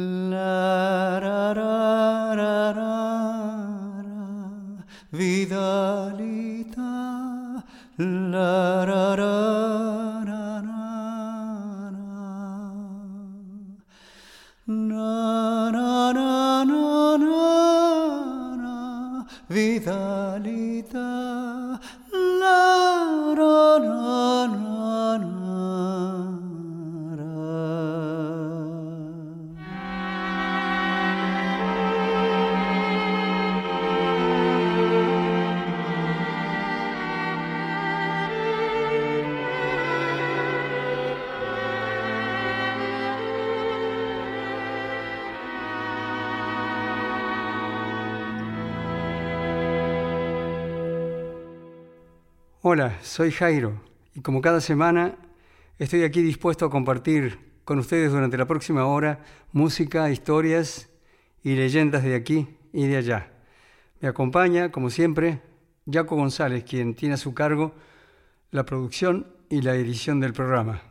La, ra, ra, ra, ra, ra, Vidalita. La, ra, Hola, soy Jairo y como cada semana estoy aquí dispuesto a compartir con ustedes durante la próxima hora música, historias y leyendas de aquí y de allá. Me acompaña, como siempre, Jaco González, quien tiene a su cargo la producción y la edición del programa.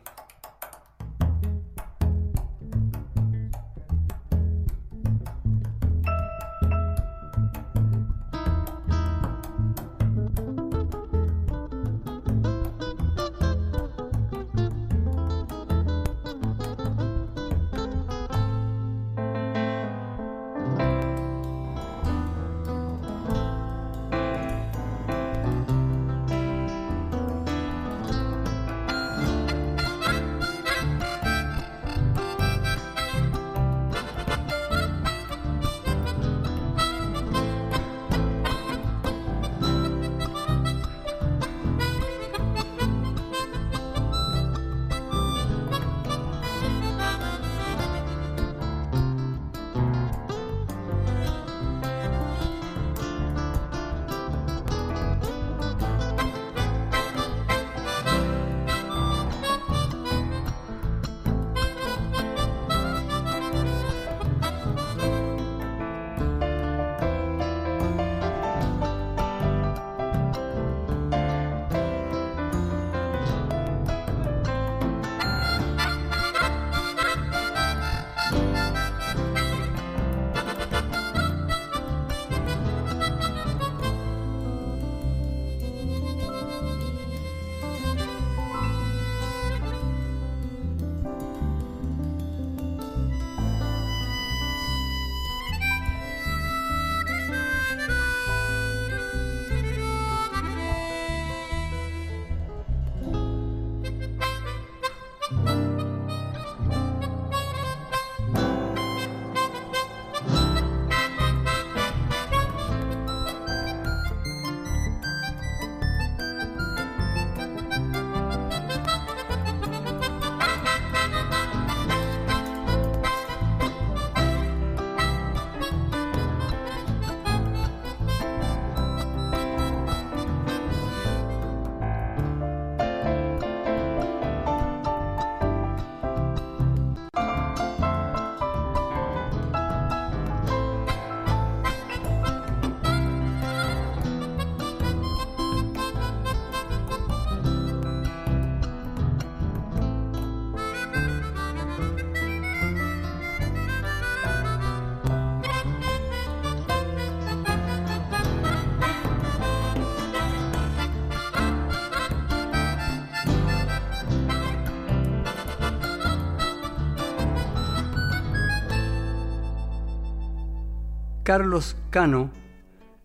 Carlos Cano,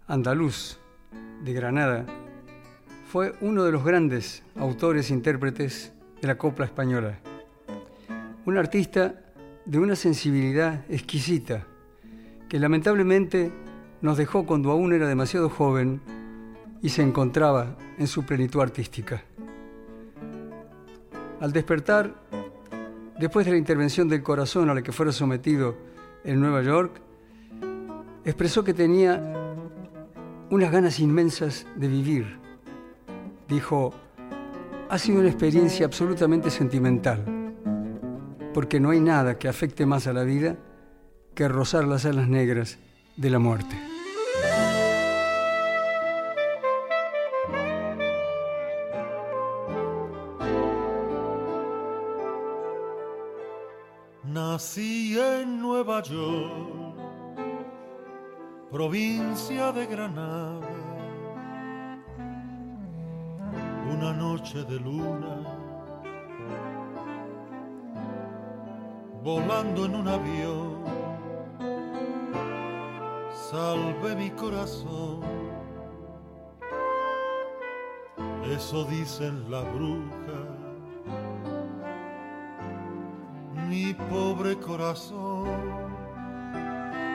andaluz de Granada, fue uno de los grandes autores e intérpretes de la copla española. Un artista de una sensibilidad exquisita que lamentablemente nos dejó cuando aún era demasiado joven y se encontraba en su plenitud artística. Al despertar, después de la intervención del corazón a la que fuera sometido en Nueva York, expresó que tenía unas ganas inmensas de vivir. Dijo, ha sido una experiencia absolutamente sentimental, porque no hay nada que afecte más a la vida que rozar las alas negras de la muerte. Nací en Nueva York, provincia de Granada. Una noche de luna, volando en un avión, salve mi corazón. Eso dicen la bruja mi pobre corazón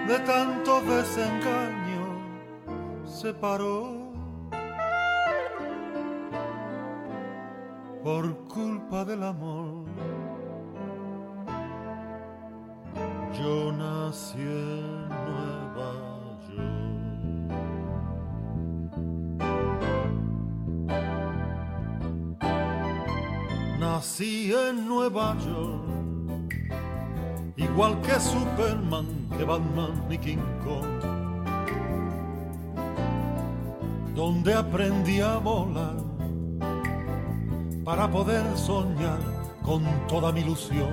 de tanto desengaño se paró por culpa del amor. Yo nací en Nueva York. Nací en Nueva York igual que Superman, que Batman y King Kong, donde aprendí a volar para poder soñar con toda mi ilusión.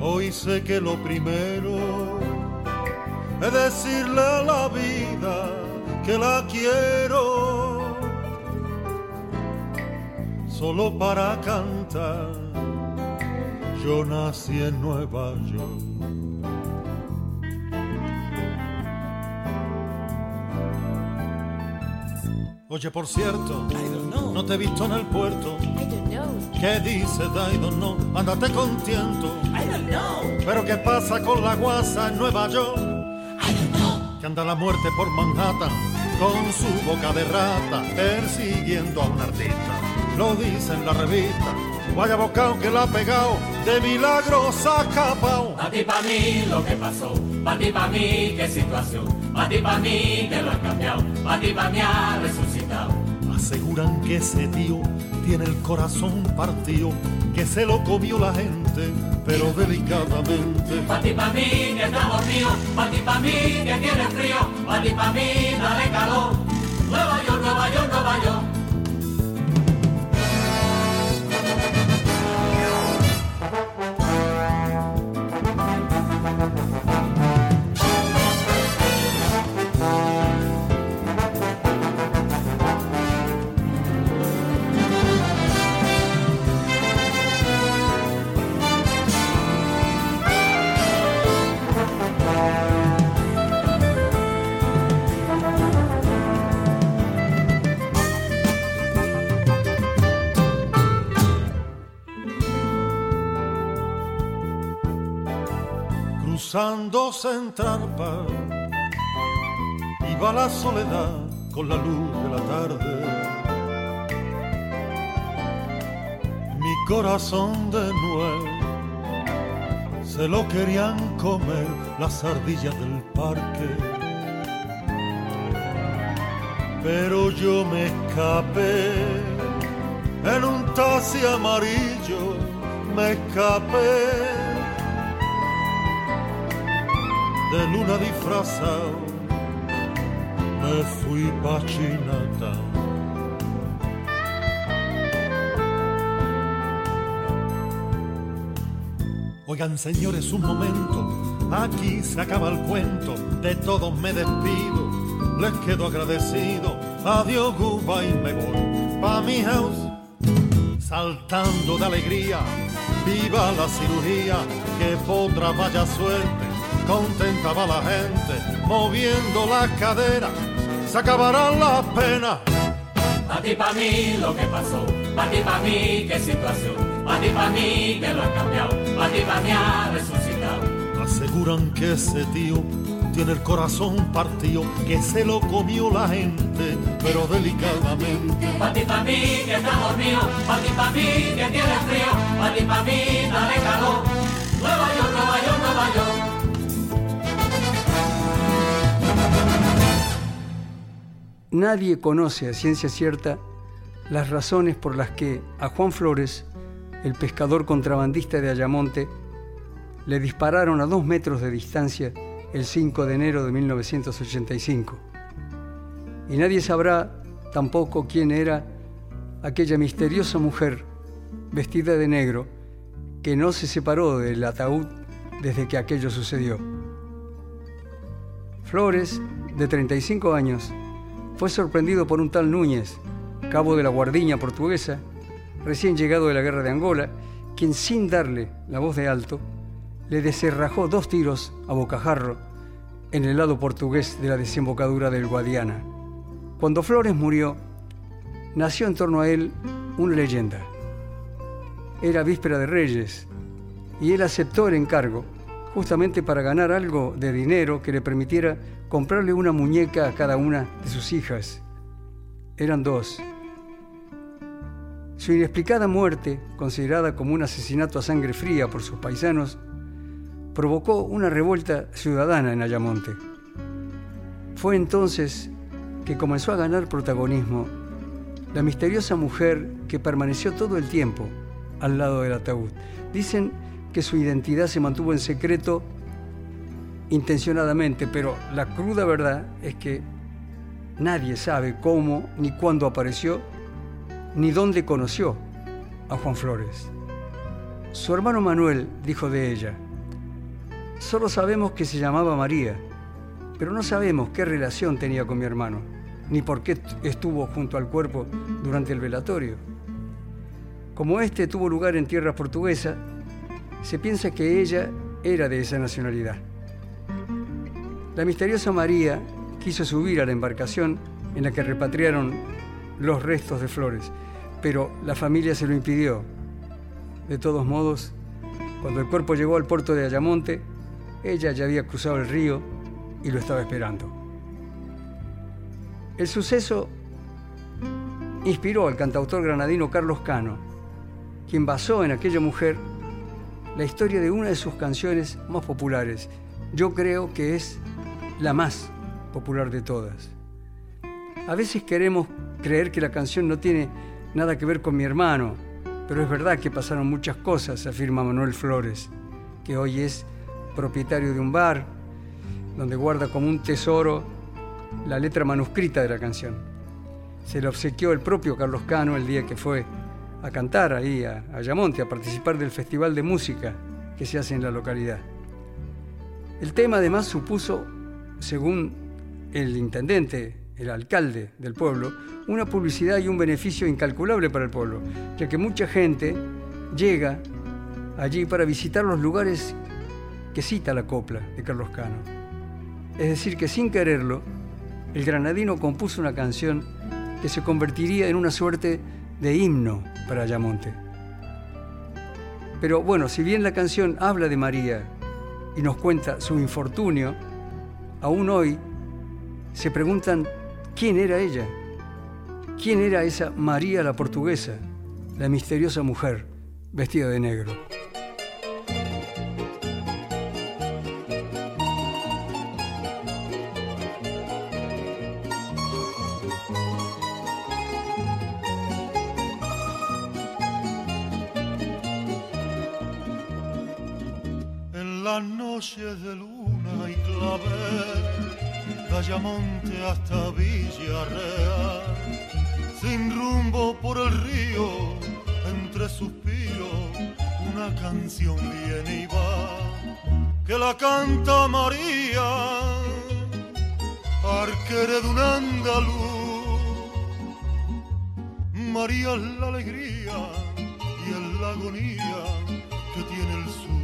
Hoy sé que lo primero es decirle a la vida que la quiero solo para cantar yo nací en Nueva York. Oye, por cierto, no te he visto en el puerto. ¿Qué dices, I don't know? Ándate contento. Pero ¿qué pasa con la guasa en Nueva York? Que anda la muerte por Manhattan con su boca de rata persiguiendo a un artista. Lo dice en la revista Vaya bocado que la ha pegado, de milagro se ha escapado. A ti pa' mí lo que pasó, pa' ti pa' mí qué situación, pa' ti pa' mí que lo ha cambiado, pa' ti pa' mí ha resucitado. Aseguran que ese tío tiene el corazón partido, que se lo comió la gente, pero delicadamente. Pa' ti pa' mí que está dormido, pa' ti pa' mí que tiene frío, pa' ti pa' mí dale calor. Nueva York, Nueva York, Nueva York. Cruzando Central iba la soledad con la luz de la tarde. Mi corazón de nuevo se lo querían comer las ardillas del parque. Pero yo me escapé en un taxi amarillo, me escapé de luna disfrazado, me fui pa'. Oigan señores, un momento, aquí se acaba el cuento, de todos me despido, les quedo agradecido, adiós, goodbye, me voy pa' mi house, saltando de alegría, viva la cirugía, que podrá vaya suerte contenta va la gente, moviendo la cadera, se acabarán las penas. Pa' ti, pa' mí lo que pasó, pa' ti, pa' mí qué situación, pa' ti, pa' mí que lo ha cambiado, pa' ti, pa' mí ha resucitado. Aseguran que ese tío tiene el corazón partido, que se lo comió la gente, pero delicadamente. Pa' ti, pa' mí que está dormido, pa' ti, pa' mí que tiene frío, pa' ti, pa' mí dale calor. Nueva York, Nadie conoce a ciencia cierta las razones por las que a Juan Flores, el pescador contrabandista de Ayamonte, le dispararon a dos metros de distancia el 5 de enero de 1985. Y nadie sabrá tampoco quién era aquella misteriosa mujer vestida de negro que no se separó del ataúd desde que aquello sucedió. Flores, de 35 años, fue sorprendido por un tal Núñez, cabo de la guardiña portuguesa, recién llegado de la guerra de Angola, quien sin darle la voz de alto, le deserrajó dos tiros a bocajarro en el lado portugués de la desembocadura del Guadiana. Cuando Flores murió, nació en torno a él una leyenda. Era víspera de Reyes y él aceptó el encargo justamente para ganar algo de dinero que le permitiera comprarle una muñeca a cada una de sus hijas. Eran dos. Su inexplicada muerte, considerada como un asesinato a sangre fría por sus paisanos, provocó una revuelta ciudadana en Ayamonte. Fue entonces que comenzó a ganar protagonismo la misteriosa mujer que permaneció todo el tiempo al lado del ataúd. Dicen que su identidad se mantuvo en secreto intencionadamente, pero la cruda verdad es que nadie sabe cómo ni cuándo apareció ni dónde conoció a Juan Flores. Su hermano Manuel dijo de ella, solo sabemos que se llamaba María, pero no sabemos qué relación tenía con mi hermano, ni por qué estuvo junto al cuerpo durante el velatorio. Como este tuvo lugar en tierra portuguesa, se piensa que ella era de esa nacionalidad. La misteriosa María quiso subir a la embarcación en la que repatriaron los restos de Flores, pero la familia se lo impidió. De todos modos, cuando el cuerpo llegó al puerto de Ayamonte, ella ya había cruzado el río y lo estaba esperando. El suceso inspiró al cantautor granadino Carlos Cano, quien basó en aquella mujer la historia de una de sus canciones más populares. Yo creo que es la más popular de todas. A veces queremos creer que la canción no tiene nada que ver con mi hermano, pero es verdad que pasaron muchas cosas, afirma Manuel Flores, que hoy es propietario de un bar donde guarda como un tesoro la letra manuscrita de la canción. Se le obsequió el propio Carlos Cano el día que fue a cantar ahí a Ayamonte, a participar del festival de música que se hace en la localidad. El tema además supuso, según el intendente, el alcalde del pueblo, una publicidad y un beneficio incalculable para el pueblo, ya que mucha gente llega allí para visitar los lugares que cita la copla de Carlos Cano. Es decir, que sin quererlo, el granadino compuso una canción que se convertiría en una suerte de himno para Ayamonte. Pero bueno, si bien la canción habla de María y nos cuenta su infortunio, aún hoy se preguntan quién era ella, quién era esa María la portuguesa, la misteriosa mujer vestida de negro. de luna y clavel, Ayamonte hasta Villarreal, sin rumbo por el río, entre suspiros, una canción viene y va, que la canta María, arquere de un andaluz. María es la alegría y es la agonía que tiene el sur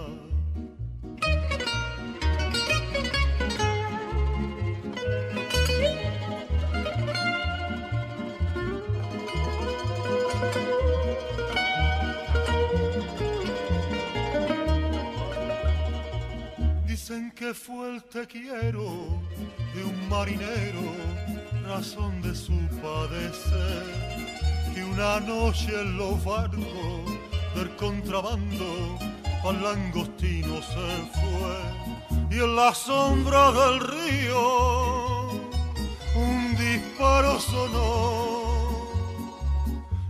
Dicen que fue el te quiero de un marinero razón de su padecer, que una noche en los barcos del contrabando al langostino se fue y en la sombra del río un disparo sonó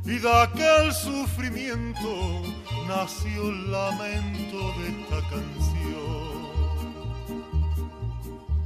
y de aquel sufrimiento nació el lamento de esta canción.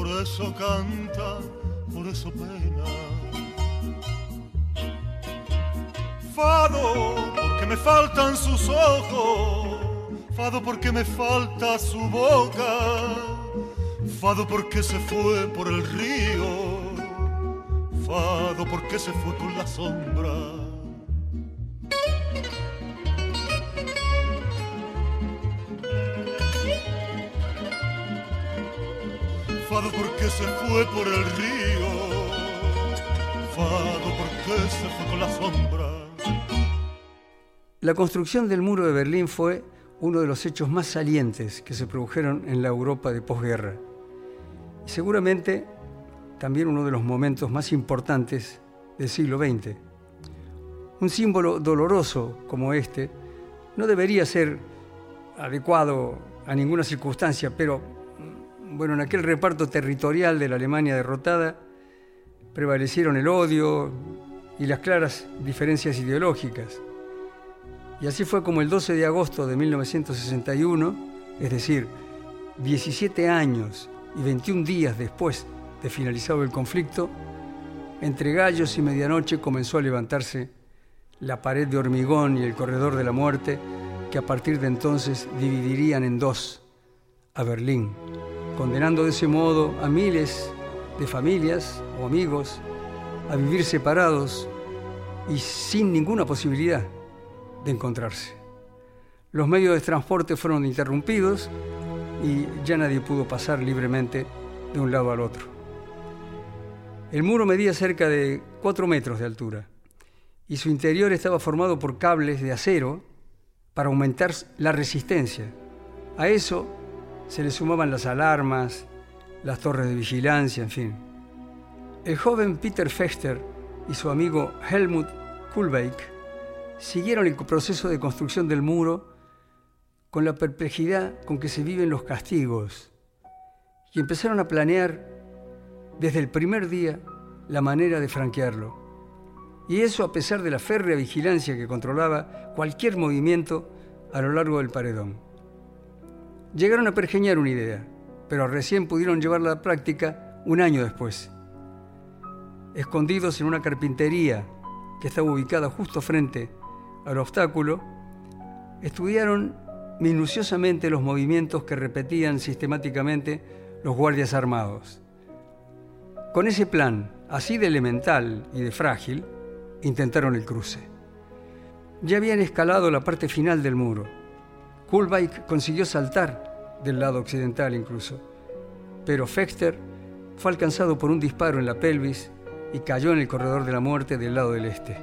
por eso canta, por eso pena. Fado porque me faltan sus ojos, fado porque me falta su boca, fado porque se fue por el río, fado porque se fue con la sombra. Fado porque se fue por el fado porque se fue la sombra. La construcción del muro de Berlín fue uno de los hechos más salientes que se produjeron en la Europa de posguerra. Seguramente también uno de los momentos más importantes del siglo XX. Un símbolo doloroso como este no debería ser adecuado a ninguna circunstancia, pero bueno, en aquel reparto territorial de la Alemania derrotada prevalecieron el odio y las claras diferencias ideológicas. Y así fue como el 12 de agosto de 1961, es decir, 17 años y 21 días después de finalizado el conflicto, entre gallos y medianoche comenzó a levantarse la pared de hormigón y el corredor de la muerte que a partir de entonces dividirían en dos a Berlín, condenando de ese modo a miles de familias o amigos a vivir separados y sin ninguna posibilidad de encontrarse. Los medios de transporte fueron interrumpidos y ya nadie pudo pasar libremente de un lado al otro. El muro medía cerca de 4 metros de altura y su interior estaba formado por cables de acero para aumentar la resistencia. A eso se le sumaban las alarmas, las torres de vigilancia, en fin. El joven Peter Fechter y su amigo Helmut Kulbeck siguieron el proceso de construcción del muro con la perplejidad con que se viven los castigos y empezaron a planear desde el primer día la manera de franquearlo. Y eso a pesar de la férrea vigilancia que controlaba cualquier movimiento a lo largo del paredón. Llegaron a pergeñar una idea, pero recién pudieron llevarla a práctica un año después. Escondidos en una carpintería que estaba ubicada justo frente al obstáculo, estudiaron minuciosamente los movimientos que repetían sistemáticamente los guardias armados. Con ese plan, así de elemental y de frágil, intentaron el cruce. Ya habían escalado la parte final del muro. Kulbeck consiguió saltar del lado occidental incluso, pero Fexter fue alcanzado por un disparo en la pelvis y cayó en el corredor de la muerte del lado del este.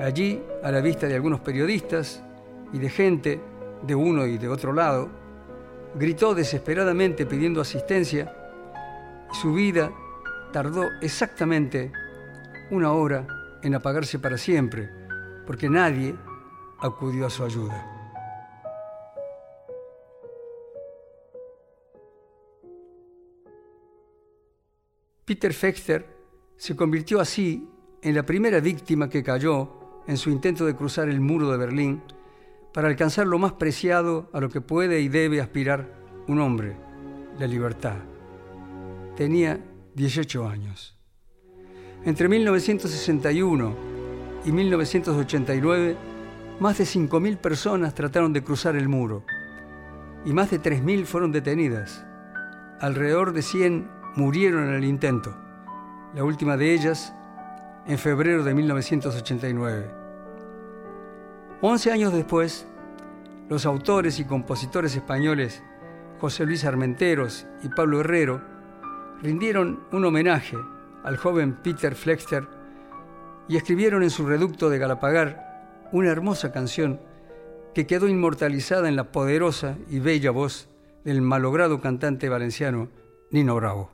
Allí, a la vista de algunos periodistas y de gente de uno y de otro lado, gritó desesperadamente pidiendo asistencia y su vida tardó exactamente una hora en apagarse para siempre, porque nadie acudió a su ayuda. Peter Fexter se convirtió así en la primera víctima que cayó en su intento de cruzar el muro de Berlín para alcanzar lo más preciado a lo que puede y debe aspirar un hombre, la libertad. Tenía 18 años. Entre 1961 y 1989, más de 5.000 personas trataron de cruzar el muro y más de 3.000 fueron detenidas. Alrededor de 100 murieron en el intento, la última de ellas en febrero de 1989. Once años después, los autores y compositores españoles José Luis Armenteros y Pablo Herrero rindieron un homenaje al joven Peter Flexter y escribieron en su reducto de Galapagar una hermosa canción que quedó inmortalizada en la poderosa y bella voz del malogrado cantante valenciano Nino Bravo.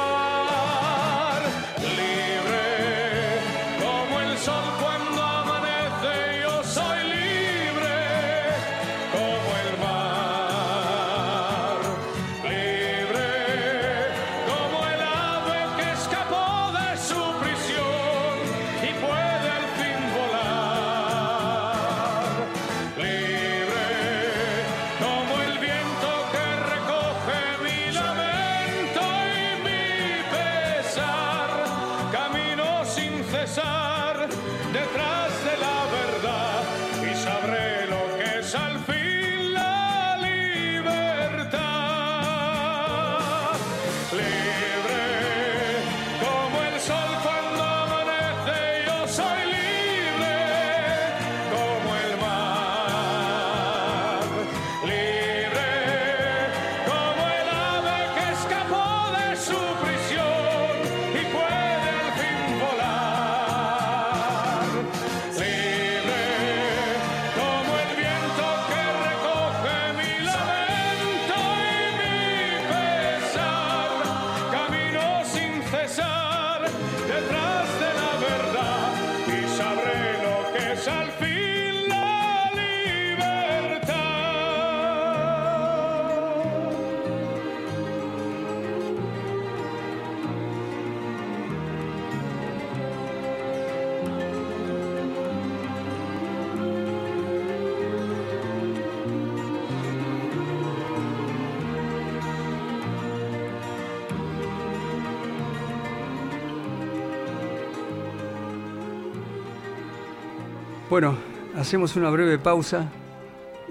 Bueno, hacemos una breve pausa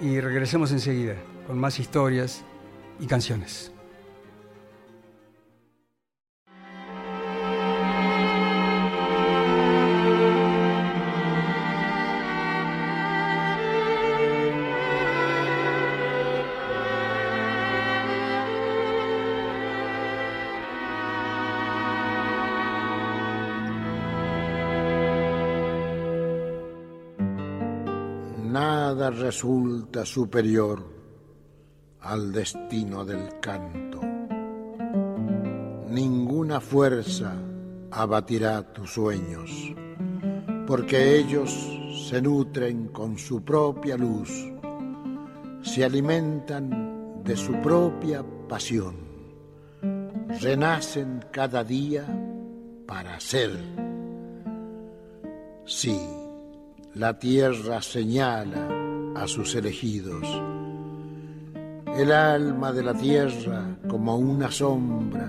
y regresamos enseguida con más historias y canciones. Resulta superior al destino del canto. Ninguna fuerza abatirá tus sueños, porque ellos se nutren con su propia luz, se alimentan de su propia pasión, renacen cada día para ser. Sí, la tierra señala a sus elegidos. El alma de la tierra, como una sombra,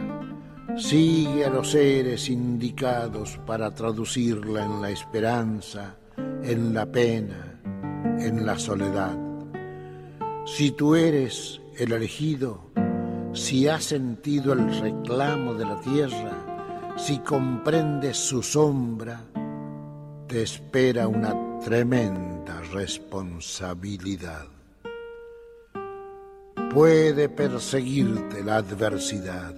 sigue a los seres indicados para traducirla en la esperanza, en la pena, en la soledad. Si tú eres el elegido, si has sentido el reclamo de la tierra, si comprendes su sombra, te espera una tremenda responsabilidad. Puede perseguirte la adversidad,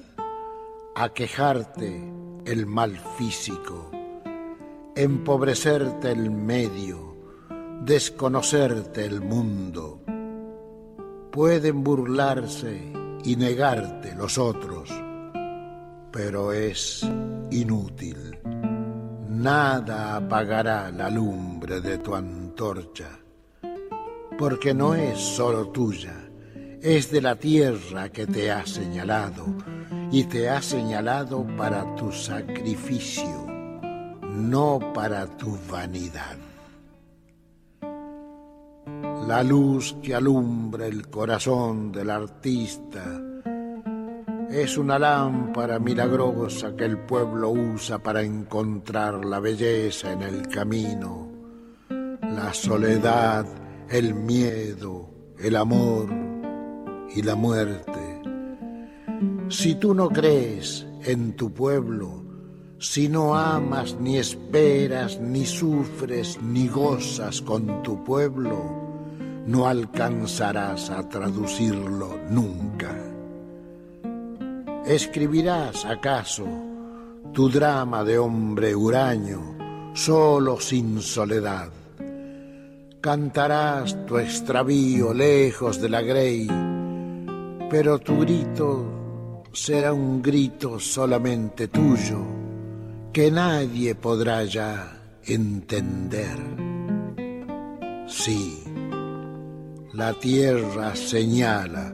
aquejarte el mal físico, empobrecerte el medio, desconocerte el mundo. Pueden burlarse y negarte los otros, pero es inútil. Nada apagará la lumbre de tu antorcha, porque no es solo tuya, es de la tierra que te ha señalado y te ha señalado para tu sacrificio, no para tu vanidad. La luz que alumbra el corazón del artista es una lámpara milagrosa que el pueblo usa para encontrar la belleza en el camino, la soledad, el miedo, el amor y la muerte. Si tú no crees en tu pueblo, si no amas ni esperas, ni sufres, ni gozas con tu pueblo, no alcanzarás a traducirlo nunca. ¿Escribirás acaso tu drama de hombre huraño, solo sin soledad? Cantarás tu extravío lejos de la grey, pero tu grito será un grito solamente tuyo, que nadie podrá ya entender. Sí la tierra señala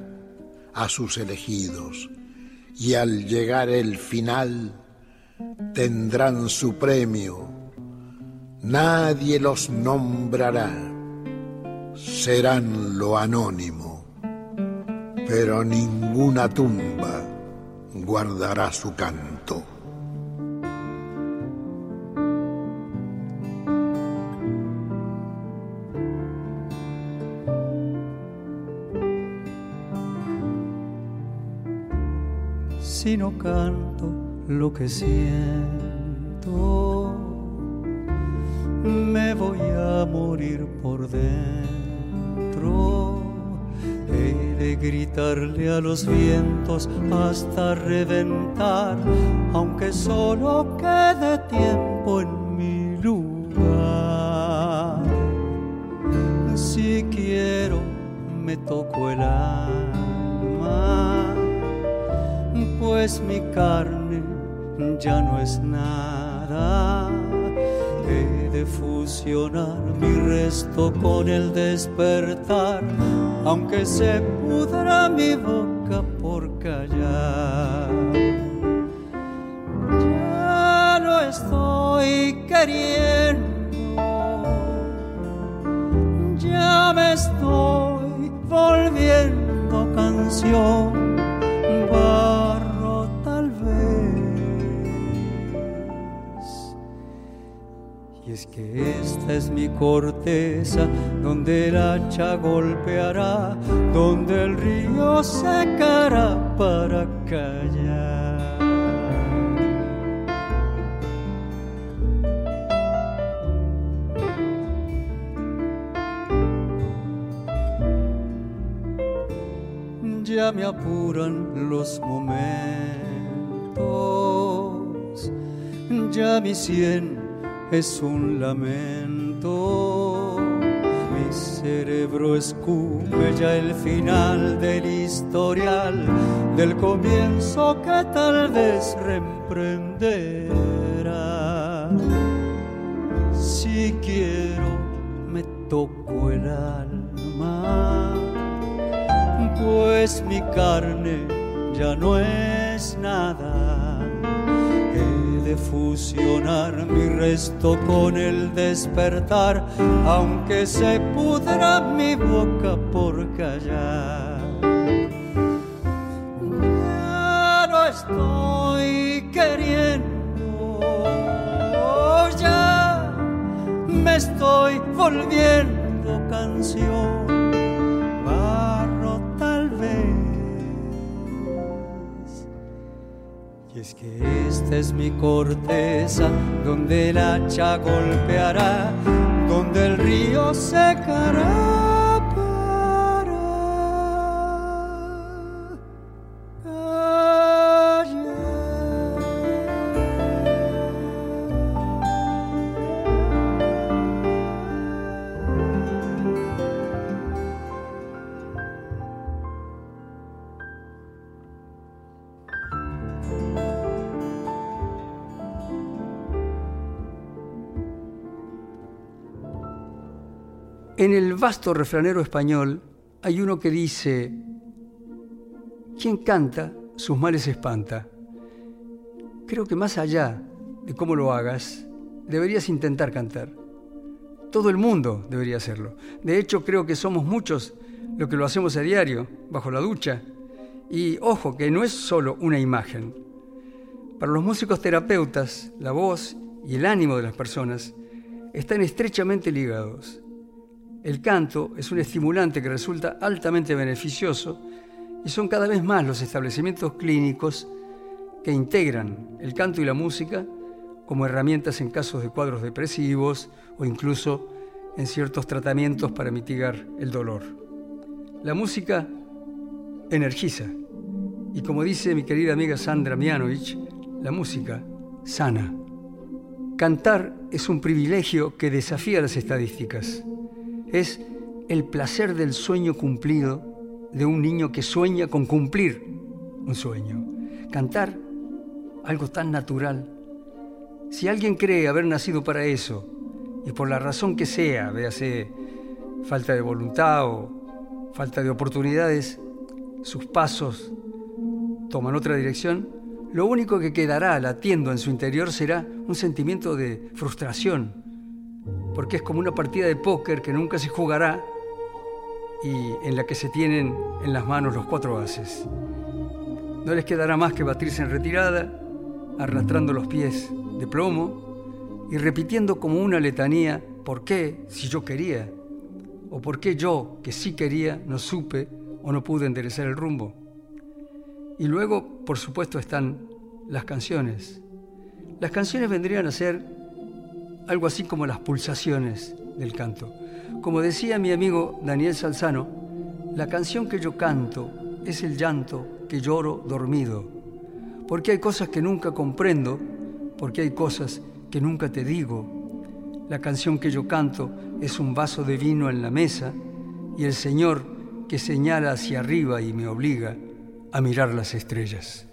a sus elegidos y al llegar el final tendrán su premio. Nadie los nombrará, serán lo anónimo, pero ninguna tumba guardará su canto. Si no canto lo que siento, me voy a morir por dentro. He de gritarle a los vientos hasta reventar, aunque solo quede tiempo en mi lugar. Si quiero, me toco el alma pues mi carne ya no es nada. He de fusionar mi resto con el despertar, aunque se pudra mi boca por callar. Ya no estoy queriendo, ya me estoy volviendo canción es que esta es mi corteza, donde el hacha golpeará, donde el río secará para callar. Ya me apuran los momentos, ya mi sien es un lamento. Mi cerebro escupe ya el final del historial, del comienzo que tal vez reemprenderá. Si quiero, me toco el alma, pues mi carne ya no es nada de fusionar mi resto con el despertar, aunque se pudra mi boca por callar. Ya no estoy queriendo, ya me estoy volviendo canción es que esta es mi corteza, donde el hacha golpeará, donde el río secará. En el vasto refranero español hay uno que dice, quien canta, sus males espanta. Creo que más allá de cómo lo hagas, deberías intentar cantar. Todo el mundo debería hacerlo. De hecho, creo que somos muchos los que lo hacemos a diario, bajo la ducha. Y ojo, que no es solo una imagen. Para los músicos terapeutas, la voz y el ánimo de las personas están estrechamente ligados. El canto es un estimulante que resulta altamente beneficioso y son cada vez más los establecimientos clínicos que integran el canto y la música como herramientas en casos de cuadros depresivos o incluso en ciertos tratamientos para mitigar el dolor. La música energiza y como dice mi querida amiga Sandra Mianovich, la música sana. Cantar es un privilegio que desafía las estadísticas es el placer del sueño cumplido de un niño que sueña con cumplir un sueño. Cantar, algo tan natural. Si alguien cree haber nacido para eso, y por la razón que sea, véase falta de voluntad o falta de oportunidades, sus pasos toman otra dirección, lo único que quedará latiendo en su interior será un sentimiento de frustración, porque es como una partida de póker que nunca se jugará y en la que se tienen en las manos los cuatro ases. No les quedará más que batirse en retirada, arrastrando los pies de plomo y repitiendo como una letanía, ¿por qué si yo quería? ¿O por qué yo, que sí quería, no supe o no pude enderezar el rumbo? Y luego, por supuesto, están las canciones. Las canciones vendrían a ser algo así como las pulsaciones del canto. Como decía mi amigo Daniel Salzano, la canción que yo canto es el llanto que lloro dormido, porque hay cosas que nunca comprendo, porque hay cosas que nunca te digo. La canción que yo canto es un vaso de vino en la mesa y el Señor que señala hacia arriba y me obliga a mirar las estrellas.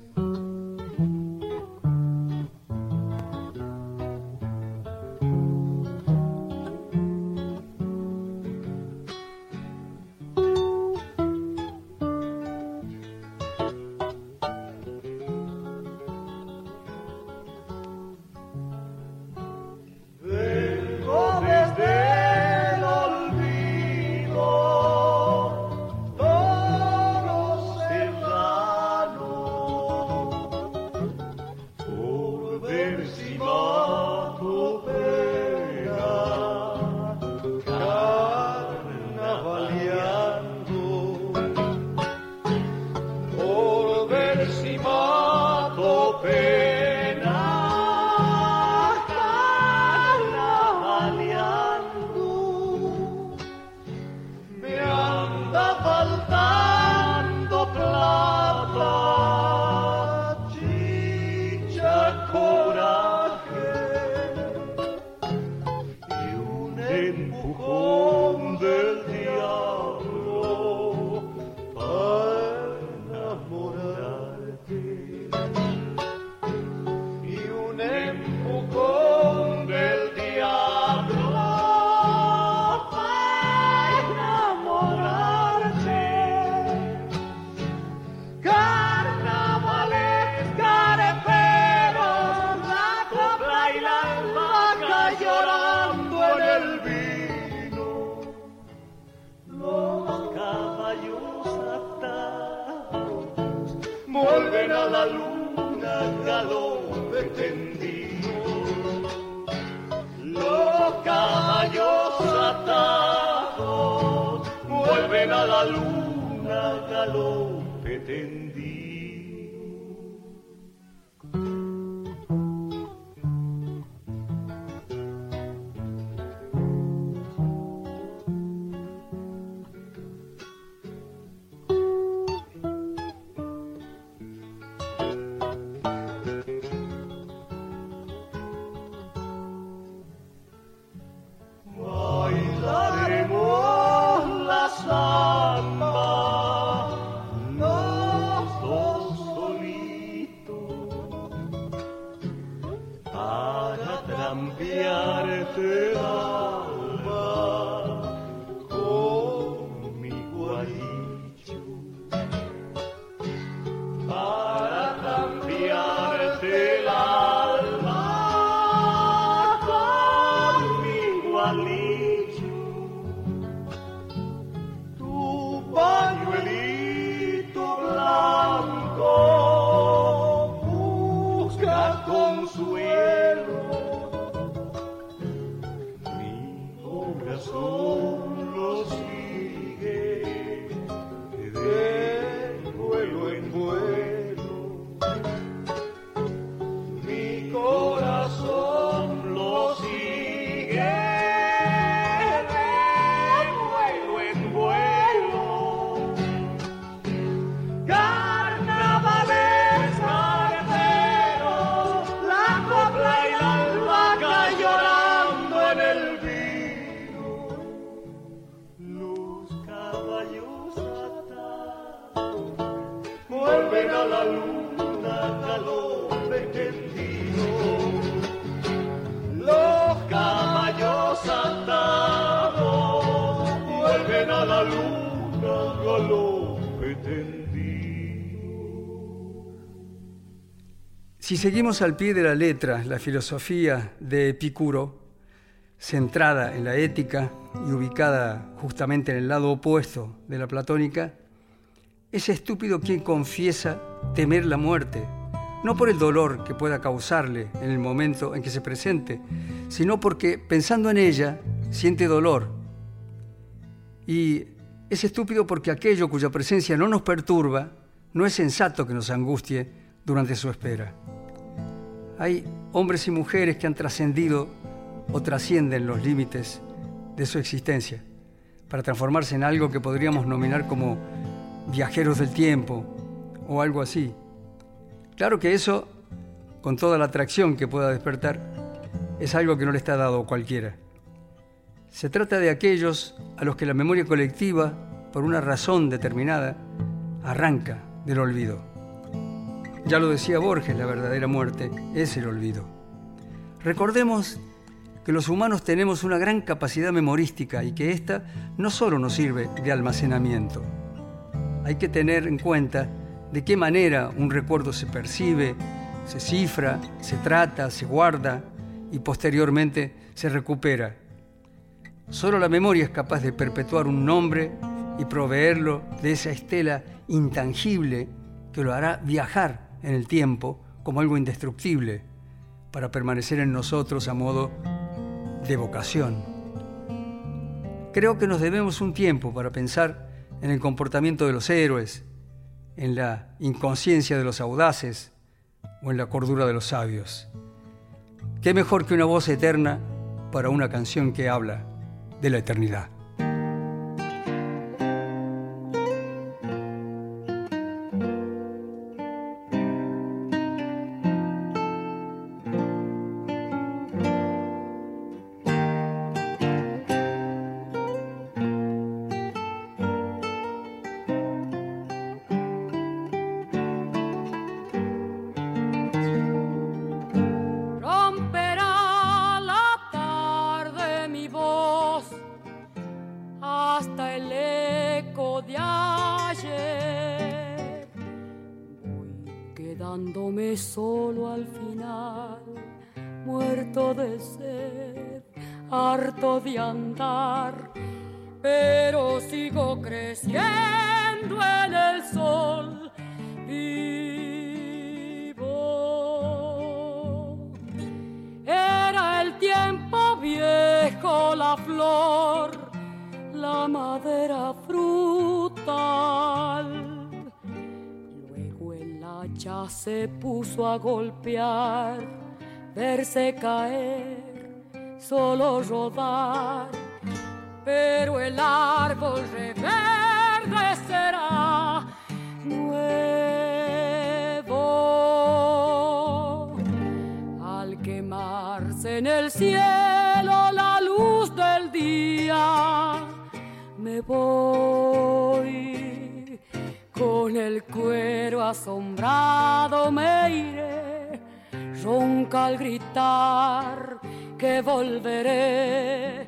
Si seguimos al pie de la letra la filosofía de Epicuro, centrada en la ética y ubicada justamente en el lado opuesto de la platónica, es estúpido quien confiesa temer la muerte, no por el dolor que pueda causarle en el momento en que se presente, sino porque pensando en ella siente dolor. Y es estúpido porque aquello cuya presencia no nos perturba, no es sensato que nos angustie durante su espera. Hay hombres y mujeres que han trascendido o trascienden los límites de su existencia para transformarse en algo que podríamos nominar como viajeros del tiempo o algo así. Claro que eso, con toda la atracción que pueda despertar, es algo que no le está dado a cualquiera. Se trata de aquellos a los que la memoria colectiva, por una razón determinada, arranca del olvido. Ya lo decía Borges, la verdadera muerte es el olvido. Recordemos que los humanos tenemos una gran capacidad memorística y que ésta no solo nos sirve de almacenamiento. Hay que tener en cuenta de qué manera un recuerdo se percibe, se cifra, se trata, se guarda y posteriormente se recupera. Solo la memoria es capaz de perpetuar un nombre y proveerlo de esa estela intangible que lo hará viajar en el tiempo como algo indestructible para permanecer en nosotros a modo de vocación. Creo que nos debemos un tiempo para pensar en el comportamiento de los héroes, en la inconsciencia de los audaces, o en la cordura de los sabios. ¿Qué mejor que una voz eterna para una canción que habla de la eternidad? Golpear, verse caer, solo rodar, pero el árbol reverdecerá nuevo. Al quemarse en el cielo la luz del día, me voy el cuero asombrado me iré, ronca al gritar que volveré,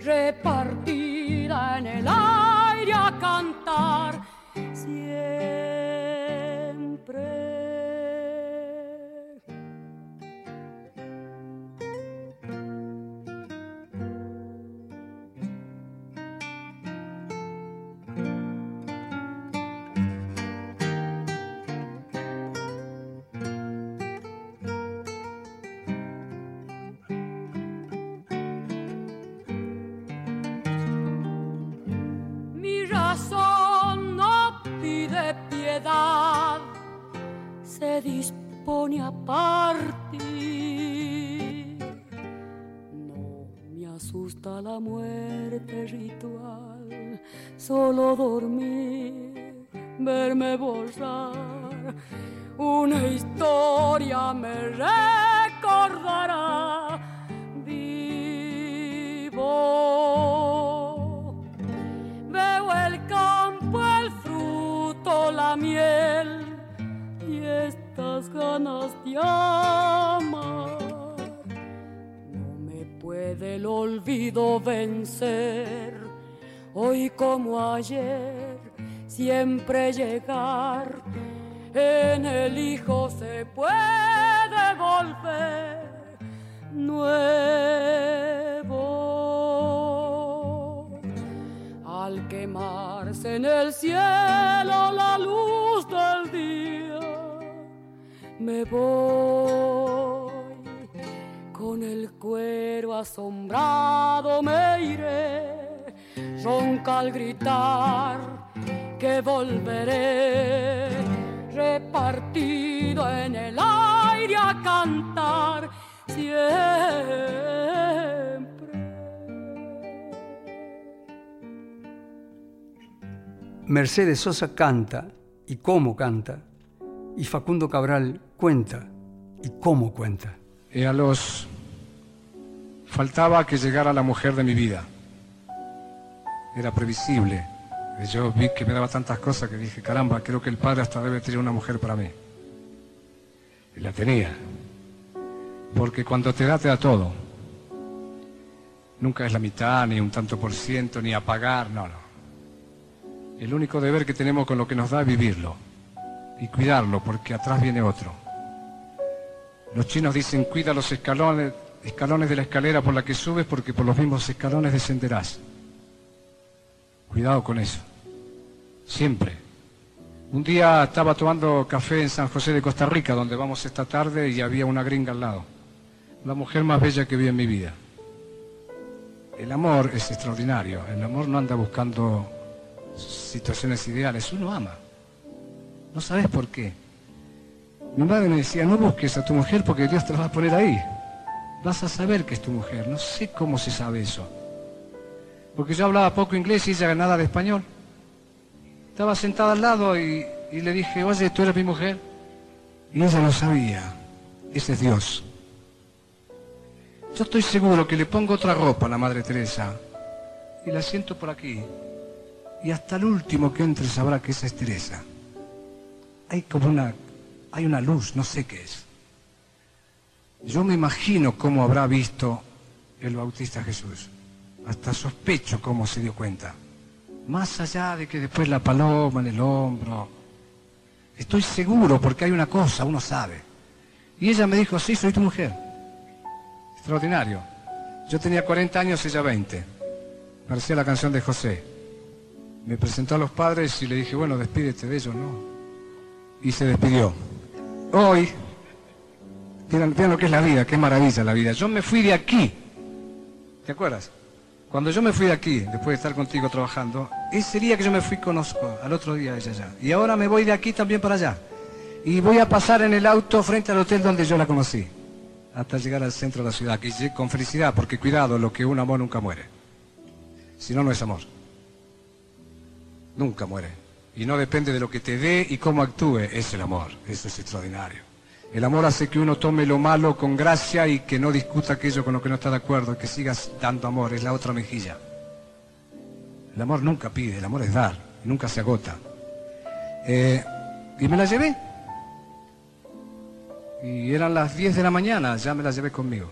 repartida en el aire a cantar solo dormir, verme borrar. Una historia me recordará vivo. Veo el campo, el fruto, la miel estas ganas de puede el olvido vencer, hoy como ayer, siempre llegar. En el hijo se puede volver nuevo. Al quemarse en el cielo la luz del día me voy. Con el cuero asombrado me iré, ronca al gritar que volveré, repartido en el aire a cantar siempre. Mercedes Sosa canta, y cómo canta, y Facundo Cabral cuenta y cómo cuenta. Y a los faltaba que llegara la mujer de mi vida. Era previsible. Yo vi que me daba tantas cosas que dije, caramba, creo que el padre hasta debe tener una mujer para mí. Y la tenía. Porque cuando te da, te da todo. Nunca es la mitad, ni un tanto por ciento, ni apagar, no, no. El único deber que tenemos con lo que nos da es vivirlo y cuidarlo, porque atrás viene otro. Los chinos dicen, cuida los escalones, escalones de la escalera por la que subes porque por los mismos escalones descenderás. Cuidado con eso. Siempre. Un día estaba tomando café en San José de Costa Rica, donde vamos esta tarde, y había una gringa al lado. La mujer más bella que vi en mi vida. El amor es extraordinario. El amor no anda buscando situaciones ideales. Uno ama. No sabes por qué Mi madre me decía, no busques a tu mujer porque Dios te la va a poner ahí. Vas a saber que es tu mujer. No sé cómo se sabe eso. Porque yo hablaba poco inglés y ella nada de español. Estaba sentada al lado y, y le dije, oye, tú eres mi mujer. Y ella lo sabía. Ese es Dios. Yo estoy seguro que le pongo otra ropa a la Madre Teresa y la siento por aquí. Y hasta el último que entre sabrá que esa es Teresa. Hay como una, hay una luz, no sé qué es. Yo me imagino cómo habrá visto el Bautista Jesús. Hasta sospecho cómo se dio cuenta. Más allá de que después la paloma en el hombro. Estoy seguro porque hay una cosa, uno sabe. Y ella me dijo, sí, soy tu mujer. Extraordinario. Yo tenía 40 años, ella 20. Parecía la canción de José. Me presentó a los padres y le dije, bueno, despídete de ellos, ¿no? Y se despidió. Hoy, vean, lo que es la vida, qué maravilla la vida. Yo me fui de aquí. ¿Te acuerdas? Cuando yo me fui de aquí, después de estar contigo trabajando, ese día que yo me fui conozco, al otro día ella ya. Y ahora me voy de aquí también para allá. Y voy a pasar en el auto frente al hotel donde yo la conocí hasta llegar al centro de la ciudad. Y con felicidad, porque cuidado, lo que un amor nunca muere. Si no, no es amor. Nunca muere. Y no depende de lo que te dé y cómo actúe, es el amor. Eso es extraordinario. El amor hace que uno tome lo malo con gracia y que no discuta aquello con lo que no está de acuerdo, que sigas dando amor, es la otra mejilla. El amor nunca pide, el amor es dar, nunca se agota. Eh, y me la llevé. Y eran las 10 de la mañana, ya me la llevé conmigo.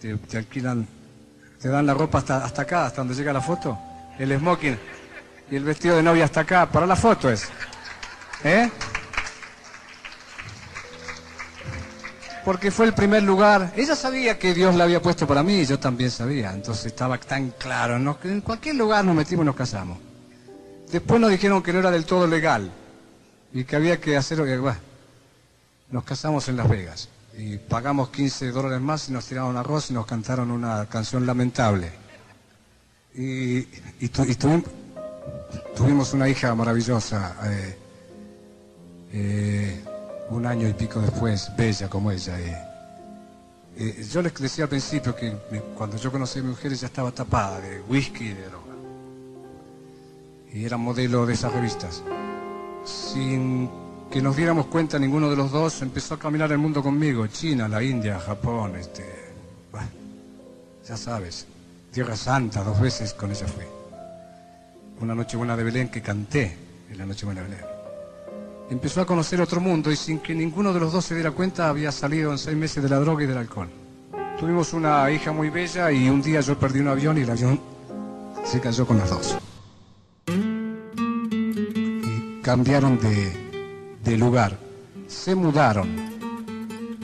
Te, alquilan, te dan la ropa hasta, hasta acá, hasta donde llega la foto. El smoking y el vestido de novia hasta acá. Para la foto es. ¿Eh? Porque fue el primer lugar. Ella sabía que Dios la había puesto para mí y yo también sabía. Entonces estaba tan claro. en cualquier lugar nos metimos y nos casamos. Después nos dijeron que no era del todo legal y que había que hacer lo que nos casamos en Las Vegas y pagamos 15 dólares más y nos tiraron arroz y nos cantaron una canción lamentable. Y, tuvimos una hija maravillosa, eh, eh, un año y pico después, bella como ella. Eh, yo les decía al principio que cuando yo conocí a mi mujer ella estaba tapada de whisky y de droga. Y era modelo de esas revistas. Sin que nos diéramos cuenta ninguno de los dos, empezó a caminar el mundo conmigo, China, la India, Japón, este, ya sabes, Tierra Santa, dos veces con ella fui. Una noche buena de Belén que canté en la noche buena de Belén. Empezó a conocer otro mundo y sin que ninguno de los dos se diera cuenta había salido en seis meses de la droga y del alcohol. Tuvimos una hija muy bella y un día yo perdí un avión y el avión se cayó con las dos. Y cambiaron de, lugar, se mudaron,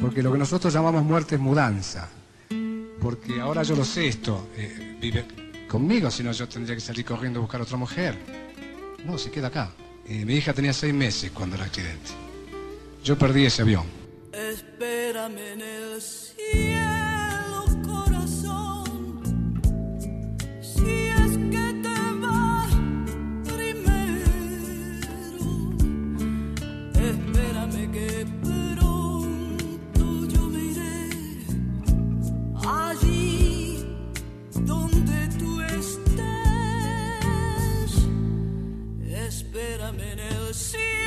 porque lo que nosotros llamamos muerte es mudanza, porque ahora yo lo sé esto, eh, vive conmigo, si no yo tendría que salir corriendo a buscar otra mujer. No, se queda acá. Eh, mi hija tenía seis meses cuando el accidente. Yo perdí ese avión. Espérame en el cielo. Entre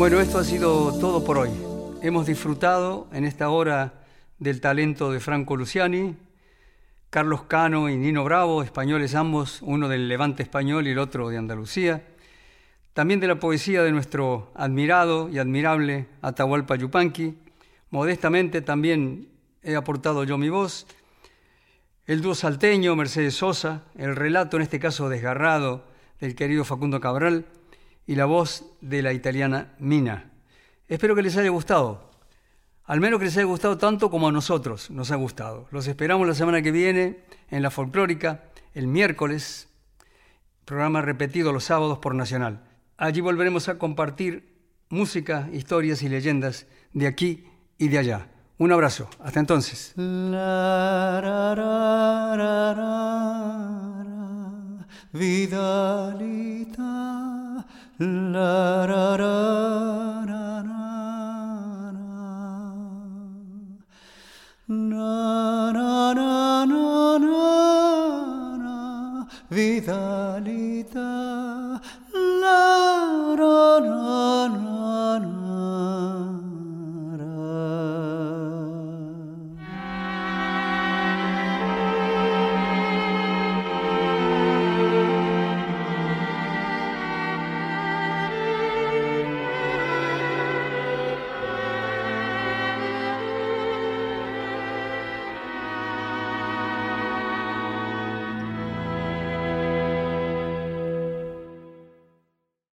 Bueno, esto ha sido todo por hoy. Hemos disfrutado en esta hora del talento de Franco Luciani, Carlos Cano y Nino Bravo, españoles ambos, uno del Levante español y el otro de Andalucía. También de la poesía de nuestro admirado y admirable Atahualpa Yupanqui. Modestamente también he aportado yo mi voz. El dúo salteño, Mercedes Sosa, el relato, en este caso desgarrado, del querido Facundo Cabral y la voz de la italiana Mina. Espero que les haya gustado, al menos que les haya gustado tanto como a nosotros nos ha gustado. Los esperamos la semana que viene en la folclórica, el miércoles, programa repetido los sábados por Nacional. Allí volveremos a compartir música, historias y leyendas de aquí y de allá. Un abrazo. Hasta entonces. La ra ra ra na na na na na na